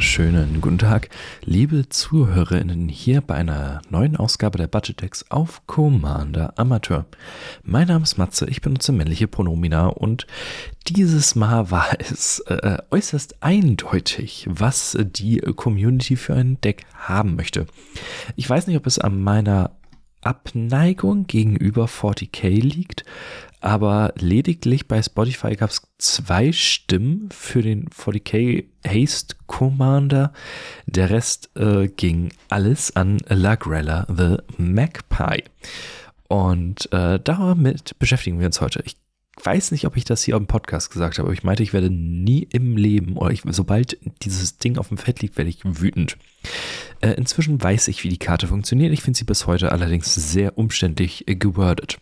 Wunderschönen guten Tag, liebe ZuhörerInnen, hier bei einer neuen Ausgabe der Budget Decks auf Commander Amateur. Mein Name ist Matze, ich benutze männliche Pronomina und dieses Mal war es äh, äußerst eindeutig, was die Community für ein Deck haben möchte. Ich weiß nicht, ob es an meiner Abneigung gegenüber 40k liegt, aber lediglich bei Spotify gab es zwei Stimmen für den 40k Haste Commander. Der Rest äh, ging alles an Lagrella the Magpie. Und äh, damit beschäftigen wir uns heute. Ich weiß nicht, ob ich das hier auf dem Podcast gesagt habe, aber ich meinte, ich werde nie im Leben oder ich, sobald dieses Ding auf dem Fett liegt, werde ich wütend. Äh, inzwischen weiß ich, wie die Karte funktioniert. Ich finde sie bis heute allerdings sehr umständlich gewordet.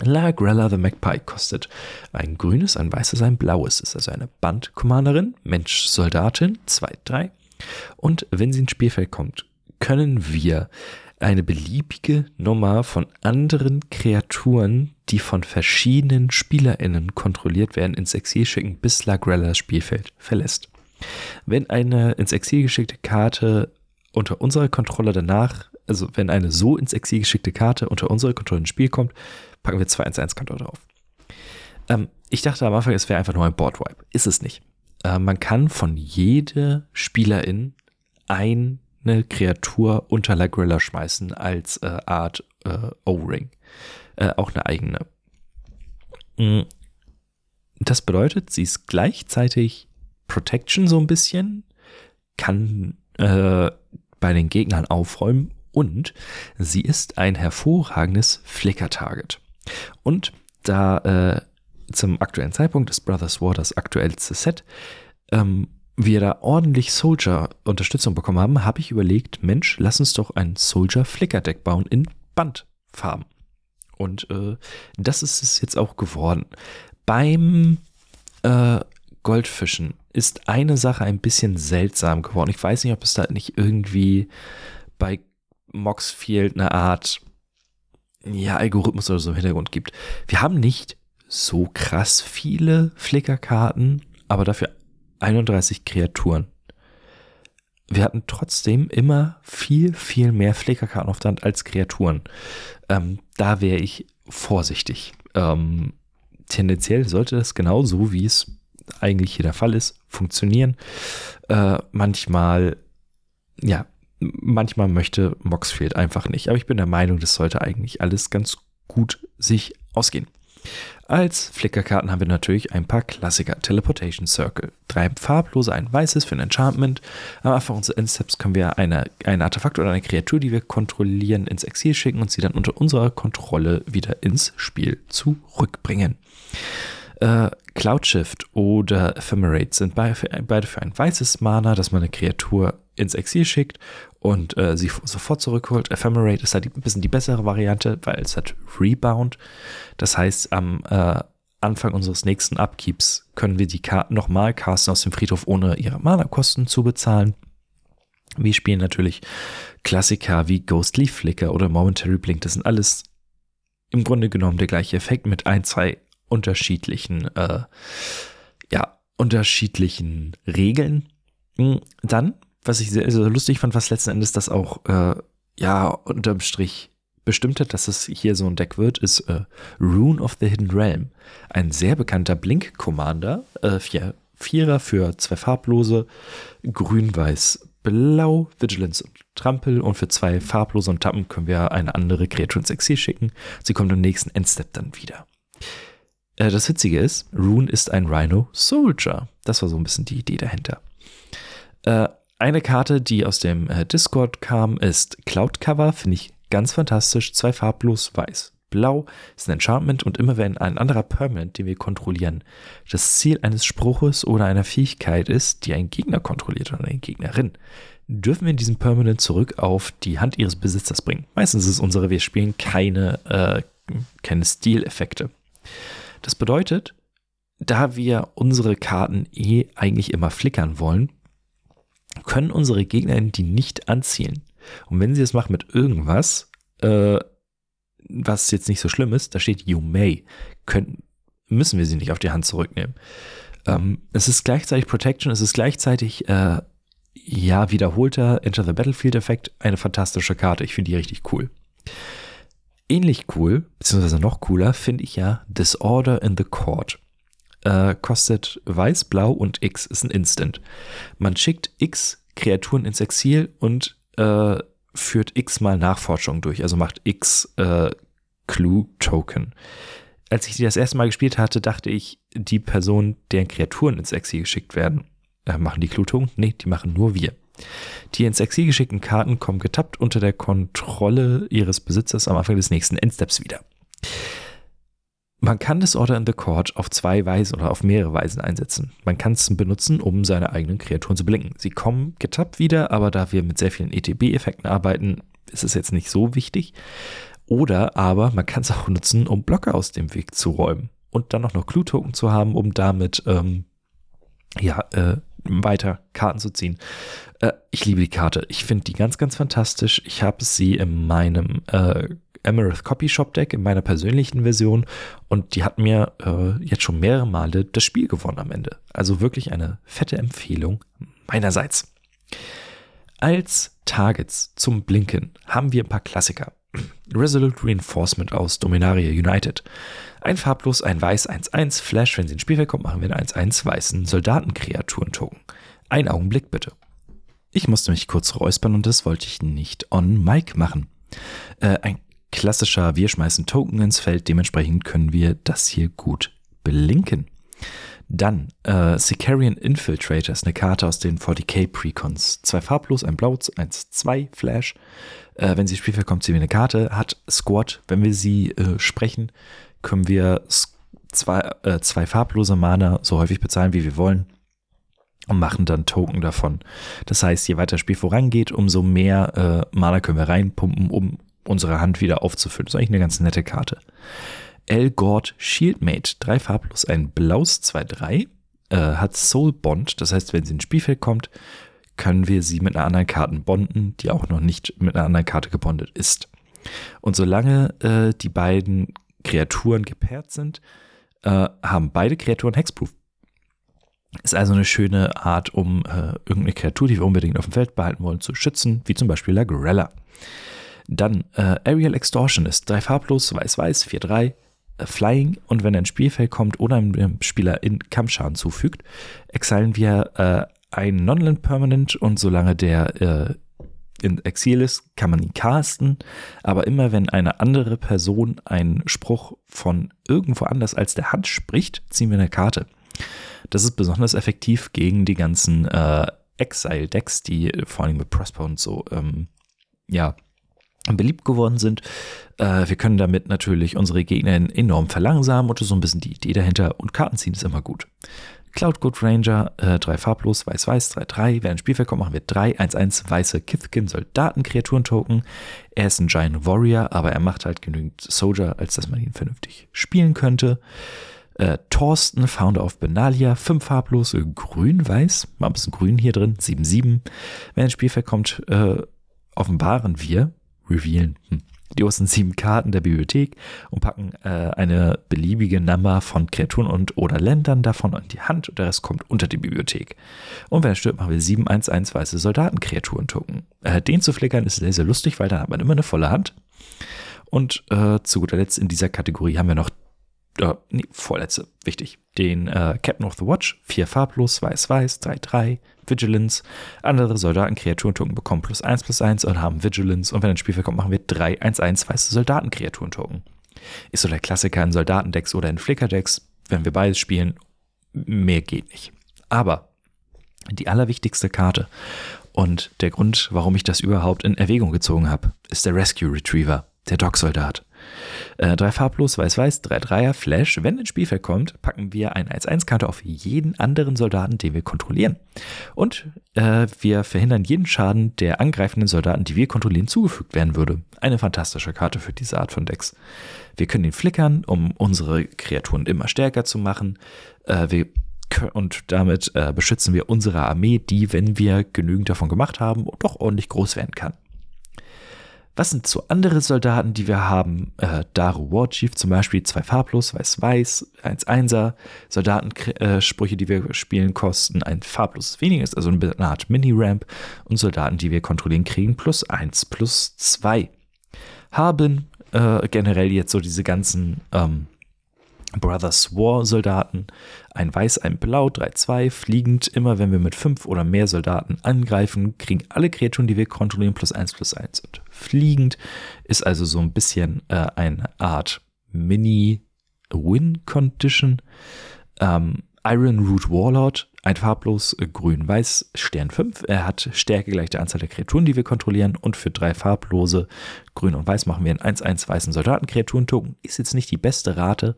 La Grella the Magpie kostet ein grünes, ein weißes, ein blaues. Ist also eine Bandkommanderin, Mensch-Soldatin, 2-3. Und wenn sie ins Spielfeld kommt, können wir eine beliebige Nummer von anderen Kreaturen, die von verschiedenen SpielerInnen kontrolliert werden, ins Exil schicken, bis La Grella das Spielfeld verlässt. Wenn eine ins Exil geschickte Karte unter unserer Kontrolle danach, also wenn eine so ins Exil geschickte Karte unter unserer Kontrolle ins Spiel kommt, packen wir 2-1-1-Konto drauf. Ähm, ich dachte am Anfang, es wäre einfach nur ein Boardwipe. Ist es nicht. Äh, man kann von jeder Spielerin eine Kreatur unter Lagrilla schmeißen als äh, Art äh, O-Ring. Äh, auch eine eigene. Mm. Das bedeutet, sie ist gleichzeitig Protection so ein bisschen, kann äh, bei den Gegnern aufräumen und sie ist ein hervorragendes Flicker-Target. Und da äh, zum aktuellen Zeitpunkt ist Brothers War das aktuellste Set, ähm, wir da ordentlich Soldier-Unterstützung bekommen haben, habe ich überlegt, Mensch, lass uns doch ein Soldier-Flicker-Deck bauen in Bandfarben. Und äh, das ist es jetzt auch geworden. Beim äh, Goldfischen ist eine Sache ein bisschen seltsam geworden. Ich weiß nicht, ob es da nicht irgendwie bei Moxfield eine Art ja, Algorithmus oder so im Hintergrund gibt. Wir haben nicht so krass viele Flickerkarten, aber dafür 31 Kreaturen. Wir hatten trotzdem immer viel, viel mehr Flickerkarten auf der Hand als Kreaturen. Ähm, da wäre ich vorsichtig. Ähm, tendenziell sollte das genauso, wie es eigentlich hier der Fall ist, funktionieren. Äh, manchmal, ja, manchmal möchte Moxfield einfach nicht. Aber ich bin der Meinung, das sollte eigentlich alles ganz gut sich ausgehen. Als Flickerkarten haben wir natürlich ein paar Klassiker. Teleportation Circle. Drei farblose, ein weißes für ein Enchantment. Am Anfang unseres Endsteps können wir eine, ein Artefakt oder eine Kreatur, die wir kontrollieren, ins Exil schicken und sie dann unter unserer Kontrolle wieder ins Spiel zurückbringen. Äh, Cloud Shift oder Ephemerate sind beide für ein weißes Mana, dass man eine Kreatur ins Exil schickt und äh, sie sofort zurückholt. Ephemerate ist halt ein bisschen die bessere Variante, weil es hat Rebound. Das heißt, am äh, Anfang unseres nächsten Upkeeps können wir die Karten nochmal casten aus dem Friedhof, ohne ihre Mana-Kosten zu bezahlen. Wir spielen natürlich Klassiker wie Ghostly Flicker oder Momentary Blink. Das sind alles im Grunde genommen der gleiche Effekt mit ein, zwei unterschiedlichen, äh, ja, unterschiedlichen Regeln. Hm, dann, was ich sehr, sehr lustig fand, was letzten Endes das auch, äh, ja, unterm Strich bestimmt hat, dass es hier so ein Deck wird, ist äh, Rune of the Hidden Realm. Ein sehr bekannter Blink-Commander, äh, vier, Vierer für zwei farblose, grün, weiß, blau, Vigilance und Trampel und für zwei farblose und Tappen können wir eine andere Kreatur ins Exil schicken. Sie kommt im nächsten Endstep dann wieder. Äh, das Witzige ist, Rune ist ein Rhino Soldier. Das war so ein bisschen die Idee dahinter. Äh, eine Karte, die aus dem äh, Discord kam, ist Cloud Cover. Finde ich ganz fantastisch. Zwei farblos weiß. Blau ist ein Enchantment und immer wenn ein anderer Permanent, den wir kontrollieren, das Ziel eines Spruches oder einer Fähigkeit ist, die ein Gegner kontrolliert oder eine Gegnerin, dürfen wir diesen Permanent zurück auf die Hand ihres Besitzers bringen. Meistens ist es unsere, wir spielen keine, äh, keine Stileffekte. Das bedeutet, da wir unsere Karten eh eigentlich immer flickern wollen, können unsere Gegner die nicht anzielen. Und wenn sie es machen mit irgendwas, äh, was jetzt nicht so schlimm ist, da steht You may, können, müssen wir sie nicht auf die Hand zurücknehmen. Ähm, es ist gleichzeitig Protection, es ist gleichzeitig äh, ja wiederholter Enter the Battlefield Effekt, eine fantastische Karte. Ich finde die richtig cool. Ähnlich cool, beziehungsweise noch cooler, finde ich ja Disorder in the Court. Äh, kostet weiß, blau und X ist ein Instant. Man schickt X Kreaturen ins Exil und äh, führt X mal Nachforschung durch, also macht X äh, Clue-Token. Als ich die das erste Mal gespielt hatte, dachte ich, die Person, deren Kreaturen ins Exil geschickt werden, äh, machen die Clue-Token? Nee, die machen nur wir. Die ins Exil geschickten Karten kommen getappt unter der Kontrolle ihres Besitzers am Anfang des nächsten Endsteps wieder. Man kann das Order in the Court auf zwei Weisen oder auf mehrere Weisen einsetzen. Man kann es benutzen, um seine eigenen Kreaturen zu blinken. Sie kommen getappt wieder, aber da wir mit sehr vielen ETB-Effekten arbeiten, ist es jetzt nicht so wichtig. Oder aber man kann es auch nutzen, um Blöcke aus dem Weg zu räumen und dann auch noch Clue-Token zu haben, um damit ähm, ja, äh, weiter Karten zu ziehen. Äh, ich liebe die Karte. Ich finde die ganz, ganz fantastisch. Ich habe sie in meinem äh, Emerald Copy Shop Deck in meiner persönlichen Version und die hat mir äh, jetzt schon mehrere Male das Spiel gewonnen am Ende. Also wirklich eine fette Empfehlung meinerseits. Als Targets zum Blinken haben wir ein paar Klassiker. Resolute Reinforcement aus Dominaria United. Ein farblos, ein weiß 1-1 Flash, wenn sie ins Spielfeld kommt, machen wir einen 1-1 weißen Soldatenkreaturen-Token. Ein Augenblick bitte. Ich musste mich kurz räuspern und das wollte ich nicht on mic machen. Äh, ein klassischer, wir schmeißen Token ins Feld, dementsprechend können wir das hier gut belinken. Dann äh, Sicarian Infiltrator ist eine Karte aus den 40k Precons. Zwei farblos, ein blau, eins, zwei Flash. Äh, wenn sie Spielfeld kommt, ziehen wir eine Karte. Hat Squad, wenn wir sie äh, sprechen, können wir zwei, äh, zwei farblose Mana so häufig bezahlen, wie wir wollen und machen dann Token davon. Das heißt, je weiter das Spiel vorangeht, umso mehr äh, Mana können wir reinpumpen, um unsere Hand wieder aufzufüllen. Das ist eigentlich eine ganz nette Karte. Elgord Shieldmate, drei farblos, ein blaues 2-3, äh, hat Soul Bond. Das heißt, wenn sie ins Spielfeld kommt, können wir sie mit einer anderen Karte bonden, die auch noch nicht mit einer anderen Karte gebondet ist. Und solange äh, die beiden Kreaturen gepaart sind, äh, haben beide Kreaturen Hexproof. Ist also eine schöne Art, um äh, irgendeine Kreatur, die wir unbedingt auf dem Feld behalten wollen, zu schützen, wie zum Beispiel La Grella. Dann äh, Aerial Extortion ist drei farblos, weiß-weiß, 4-3, äh, Flying und wenn ein Spielfeld kommt oder einem Spieler in Kampfschaden zufügt, exilen wir äh, ein Nonland Permanent und solange der äh, in Exil ist, kann man ihn casten, aber immer wenn eine andere Person einen Spruch von irgendwo anders als der Hand spricht, ziehen wir eine Karte. Das ist besonders effektiv gegen die ganzen äh, Exile-Decks, die vor allem mit Prosper und so, ähm, ja, beliebt geworden sind. Äh, wir können damit natürlich unsere Gegner enorm verlangsamen und so ein bisschen die Idee dahinter. Und Karten ziehen ist immer gut. Cloud Good Ranger, äh, 3 farblos, weiß-weiß, 3-3. Wer ins Spielfeld kommt, machen wir 3-1-1 weiße Kithkin Soldatenkreaturen-Token. Er ist ein Giant Warrior, aber er macht halt genügend Soldier, als dass man ihn vernünftig spielen könnte. Äh, Thorsten, Founder of Benalia, 5 farblos, grün-weiß, mal ein bisschen grün hier drin, 7-7. Wenn ins Spielfeld kommt, äh, offenbaren wir, revealen, hm, die obersten sieben Karten der Bibliothek und packen äh, eine beliebige Nummer von Kreaturen und oder Ländern davon in die Hand und der Rest kommt unter die Bibliothek. Und wenn er stirbt, machen wir 711 weiße Soldatenkreaturen-Token. Äh, den zu flickern ist sehr, sehr lustig, weil dann hat man immer eine volle Hand. Und äh, zu guter Letzt in dieser Kategorie haben wir noch äh, nee, vorletzte, wichtig. Den äh, Captain of the Watch, 4 farblos, weiß-weiß, 3-3, Vigilance. Andere Soldatenkreaturentoken bekommen plus 1 plus 1 und haben Vigilance. Und wenn ein Spielfeld kommt, machen wir 3-1-1 weiße Soldatenkreaturentoken. Ist so der Klassiker in Soldatendecks oder in Flickerdecks. Wenn wir beides spielen, mehr geht nicht. Aber die allerwichtigste Karte und der Grund, warum ich das überhaupt in Erwägung gezogen habe, ist der Rescue Retriever, der Dog-Soldat. Äh, drei farblos, weiß-weiß, drei Dreier, Flash. Wenn ins Spielfeld kommt, packen wir einen 1-1-Counter auf jeden anderen Soldaten, den wir kontrollieren. Und äh, wir verhindern jeden Schaden der angreifenden Soldaten, die wir kontrollieren, zugefügt werden würde. Eine fantastische Karte für diese Art von Decks. Wir können ihn flickern, um unsere Kreaturen immer stärker zu machen. Äh, wir und damit äh, beschützen wir unsere Armee, die, wenn wir genügend davon gemacht haben, doch ordentlich groß werden kann. Was sind so andere Soldaten, die wir haben? Äh, Daru Warchief zum Beispiel, zwei farblos, weiß-weiß, 1-1er. Soldatensprüche, äh, die wir spielen, kosten ein farbloses weniges, also eine Art Mini-Ramp. Und Soldaten, die wir kontrollieren, kriegen plus 1, plus 2. Haben äh, generell jetzt so diese ganzen ähm, Brothers War Soldaten, ein Weiß, ein Blau, 3-2, fliegend, immer wenn wir mit fünf oder mehr Soldaten angreifen, kriegen alle Kreaturen, die wir kontrollieren, plus 1 plus 1. Und fliegend ist also so ein bisschen äh, eine Art Mini-Win-Condition. Ähm, Iron Root Warlord, ein farblos grün-weiß Stern 5. Er hat Stärke gleich der Anzahl der Kreaturen, die wir kontrollieren. Und für drei farblose grün und weiß machen wir einen 1-1 weißen Soldatenkreaturen-Token. Ist jetzt nicht die beste Rate,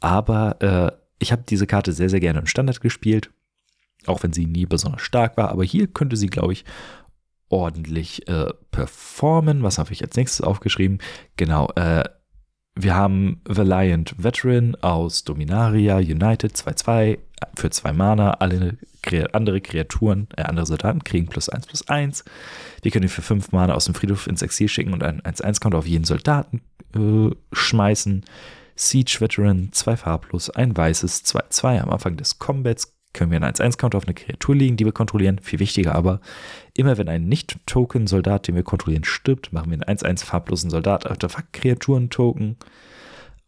aber äh, ich habe diese Karte sehr, sehr gerne im Standard gespielt. Auch wenn sie nie besonders stark war. Aber hier könnte sie, glaube ich, ordentlich äh, performen. Was habe ich als nächstes aufgeschrieben? Genau, äh, wir haben Valiant Veteran aus Dominaria United 2-2 für zwei Mana. Alle andere Kreaturen, äh, andere Soldaten kriegen plus 1 plus 1. Wir können ihn für 5 Mana aus dem Friedhof ins Exil schicken und einen 1-1-Counter auf jeden Soldaten äh, schmeißen. Siege Veteran, zwei farblos, ein weißes, 2-2 am Anfang des Combats können wir einen 1-1-Counter auf eine Kreatur legen, die wir kontrollieren. Viel wichtiger aber, immer wenn ein Nicht-Token-Soldat, den wir kontrollieren, stirbt, machen wir einen 1-1 farblosen Soldat, Artefakt-Kreaturen-Token.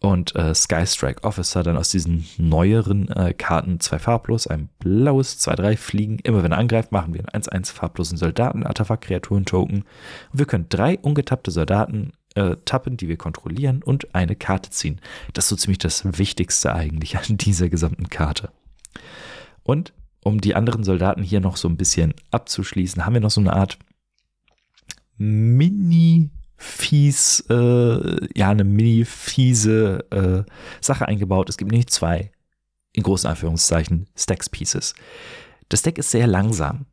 Und äh, Sky Strike Officer dann aus diesen neueren äh, Karten zwei farblos, ein blaues, 2-3 fliegen. Immer wenn er angreift, machen wir einen 1-1 farblosen Soldaten, Artefakt-Kreaturen-Token. Und wir können drei ungetappte Soldaten äh, tappen, die wir kontrollieren und eine Karte ziehen. Das ist so ziemlich das Wichtigste eigentlich an dieser gesamten Karte. Und um die anderen Soldaten hier noch so ein bisschen abzuschließen, haben wir noch so eine Art mini fies, äh, ja, eine mini fiese äh, Sache eingebaut. Es gibt nämlich zwei, in großen Anführungszeichen, Stacks Pieces. Das Deck ist sehr langsam.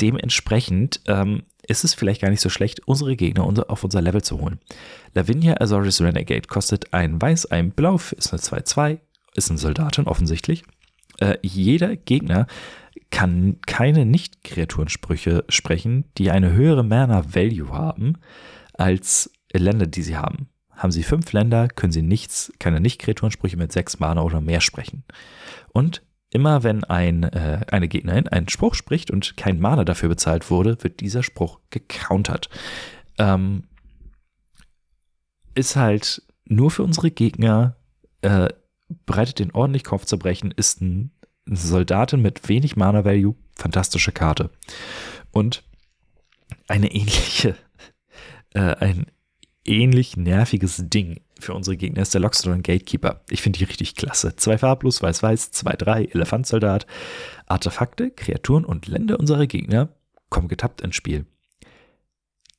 Dementsprechend ähm, ist es vielleicht gar nicht so schlecht, unsere Gegner auf unser Level zu holen. Lavinia Azorius Renegade kostet ein Weiß, ein Blau, ist eine 2-2, ist ein Soldatin offensichtlich äh, jeder Gegner kann keine Nicht-Kreaturensprüche sprechen, die eine höhere Mana-Value haben als Länder, die sie haben. Haben sie fünf Länder, können sie nichts, keine Nicht-Kreaturensprüche mit sechs Mana oder mehr sprechen. Und immer wenn ein, äh, eine Gegnerin einen Spruch spricht und kein Mana dafür bezahlt wurde, wird dieser Spruch gecountert. Ähm, ist halt nur für unsere Gegner äh, bereitet den ordentlich Kopfzerbrechen, ist ein Soldatin mit wenig Mana-Value, fantastische Karte. Und eine ähnliche, äh, ein ähnlich nerviges Ding für unsere Gegner ist der Lockstone Gatekeeper. Ich finde die richtig klasse. Zwei farblos, weiß-weiß, 2-3, Elefantsoldat. Artefakte, Kreaturen und Länder unserer Gegner kommen getappt ins Spiel.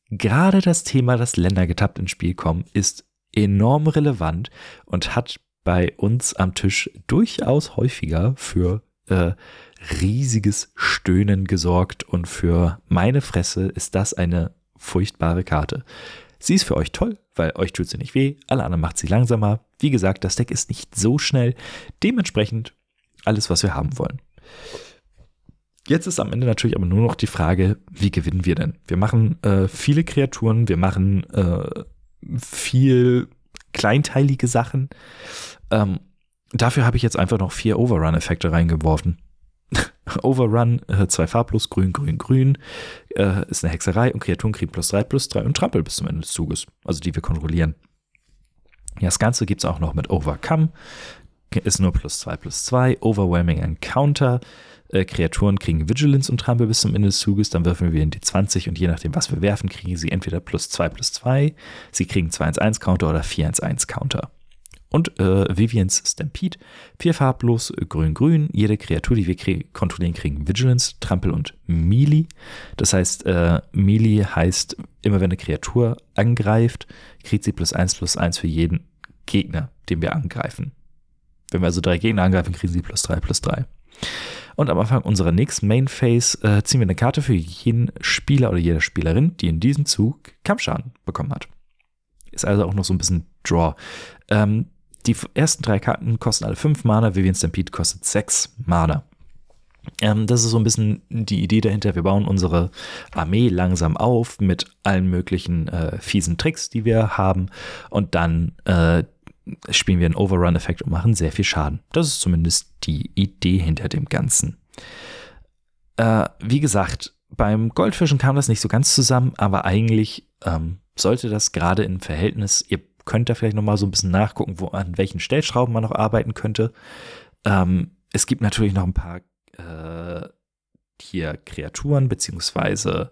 Gerade das Thema, dass Länder getappt ins Spiel kommen, ist enorm relevant und hat bei uns am Tisch durchaus häufiger für äh, riesiges Stöhnen gesorgt und für meine Fresse ist das eine furchtbare Karte. Sie ist für euch toll, weil euch tut sie nicht weh, alle anderen macht sie langsamer. Wie gesagt, das Deck ist nicht so schnell, dementsprechend alles, was wir haben wollen. Jetzt ist am Ende natürlich aber nur noch die Frage, wie gewinnen wir denn? Wir machen äh, viele Kreaturen, wir machen äh, viel kleinteilige Sachen. Ähm, dafür habe ich jetzt einfach noch vier Overrun-Effekte reingeworfen. Overrun, äh, zwei farblos, grün, grün, grün, äh, ist eine Hexerei und Kreaturen kriegen plus drei, plus drei und Trampel bis zum Ende des Zuges, also die wir kontrollieren. Ja, das Ganze gibt es auch noch mit Overcome, ist nur plus zwei, plus zwei, Overwhelming Encounter, äh, Kreaturen kriegen Vigilance und Trampel bis zum Ende des Zuges, dann würfeln wir in die 20 und je nachdem, was wir werfen, kriegen sie entweder plus 2 plus 2, sie kriegen 2-1-1 Counter oder 4-1-1 Counter. Und äh, Vivians Stampede, vier farblos, grün-grün. Jede Kreatur, die wir krie kontrollieren, kriegen Vigilance, Trampel und Melee. Das heißt, äh, Melee heißt, immer wenn eine Kreatur angreift, kriegt sie plus eins plus eins für jeden Gegner, den wir angreifen. Wenn wir also drei Gegner angreifen, kriegen sie plus drei plus drei. Und am Anfang unserer nächsten Main Phase äh, ziehen wir eine Karte für jeden Spieler oder jede Spielerin, die in diesem Zug Kampfschaden bekommen hat. Ist also auch noch so ein bisschen Draw. Ähm, die ersten drei Karten kosten alle fünf Mana, Vivian Stampede kostet sechs Mana. Ähm, das ist so ein bisschen die Idee dahinter. Wir bauen unsere Armee langsam auf mit allen möglichen äh, fiesen Tricks, die wir haben. Und dann äh, spielen wir einen Overrun-Effekt und machen sehr viel Schaden. Das ist zumindest die Idee hinter dem Ganzen. Äh, wie gesagt, beim Goldfischen kam das nicht so ganz zusammen, aber eigentlich ähm, sollte das gerade im Verhältnis, ihr könnt da vielleicht nochmal so ein bisschen nachgucken, wo, an welchen Stellschrauben man noch arbeiten könnte. Ähm, es gibt natürlich noch ein paar äh, hier Kreaturen, beziehungsweise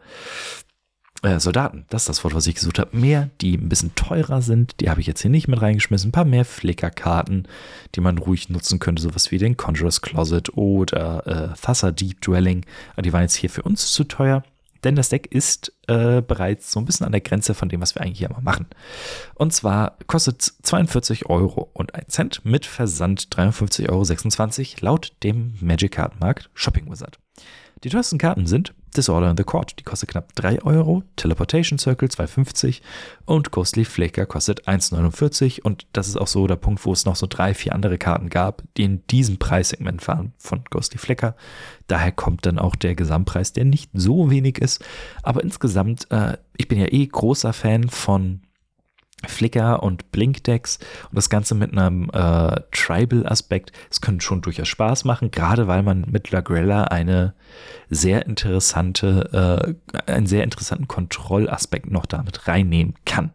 äh, Soldaten, das ist das Wort, was ich gesucht habe. Mehr, die ein bisschen teurer sind, die habe ich jetzt hier nicht mit reingeschmissen. Ein paar mehr Flickerkarten, die man ruhig nutzen könnte, sowas wie den Conjurer's Closet oder äh, Thassa Deep Dwelling. Die waren jetzt hier für uns zu teuer, denn das Deck ist äh, bereits so ein bisschen an der Grenze von dem, was wir eigentlich hier mal machen. Und zwar kostet 42 Euro und ein Cent mit Versand 53,26 Euro laut dem Magic Kartenmarkt Shopping Wizard. Die teuersten Karten sind Disorder in the Court, die kostet knapp 3 Euro, Teleportation Circle 2,50 und Ghostly Flaker kostet 1,49 und das ist auch so der Punkt, wo es noch so drei, vier andere Karten gab, die in diesem Preissegment fahren von Ghostly Flaker. Daher kommt dann auch der Gesamtpreis, der nicht so wenig ist, aber insgesamt, äh, ich bin ja eh großer Fan von Flickr und Blinkdecks und das Ganze mit einem äh, Tribal-Aspekt. Es könnte schon durchaus Spaß machen, gerade weil man mit Lagrella eine sehr interessante, äh, einen sehr interessanten Kontrollaspekt noch damit reinnehmen kann.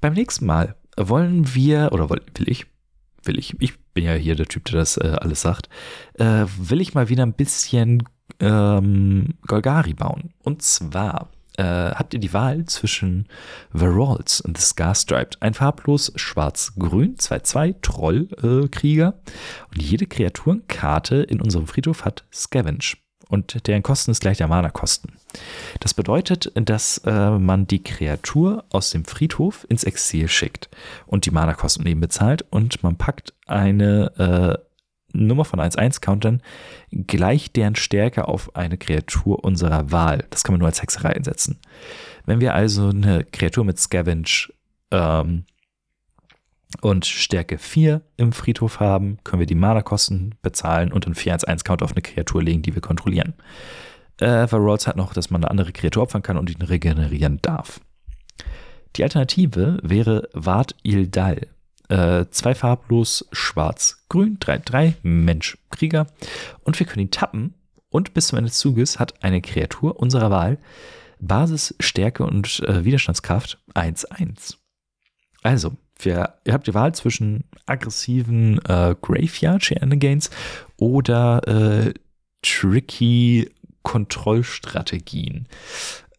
Beim nächsten Mal wollen wir, oder will ich, will ich, ich bin ja hier der Typ, der das äh, alles sagt, äh, will ich mal wieder ein bisschen ähm, Golgari bauen. Und zwar äh, habt ihr die Wahl zwischen Verolz und The Scarstriped. Ein farblos schwarz-grün, 2-2 Trollkrieger. Und jede Kreaturenkarte in unserem Friedhof hat Scavenge. Und deren Kosten ist gleich der Mana-Kosten. Das bedeutet, dass äh, man die Kreatur aus dem Friedhof ins Exil schickt und die Mana-Kosten eben bezahlt und man packt eine äh, Nummer von 1-1-Countern gleich deren Stärke auf eine Kreatur unserer Wahl. Das kann man nur als Hexerei einsetzen. Wenn wir also eine Kreatur mit Scavenge ähm, und Stärke 4 im Friedhof haben, können wir die Mana-Kosten bezahlen und einen 4-1-1-Counter auf eine Kreatur legen, die wir kontrollieren. Äh, Varolz hat noch, dass man eine andere Kreatur opfern kann und ihn regenerieren darf. Die Alternative wäre Ward Ildal. Äh, zwei farblos, schwarz, grün, 3-3, Mensch, Krieger. Und wir können ihn tappen und bis zum Ende des Zuges hat eine Kreatur unserer Wahl Basis, Stärke und äh, Widerstandskraft 1-1. Also, wir, ihr habt die Wahl zwischen aggressiven äh, Graveyard Shenanigans oder äh, tricky Kontrollstrategien.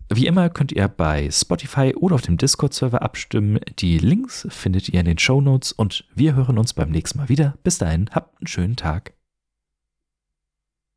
Wie immer könnt ihr bei Spotify oder auf dem Discord-Server abstimmen. Die Links findet ihr in den Show Notes und wir hören uns beim nächsten Mal wieder. Bis dahin, habt einen schönen Tag.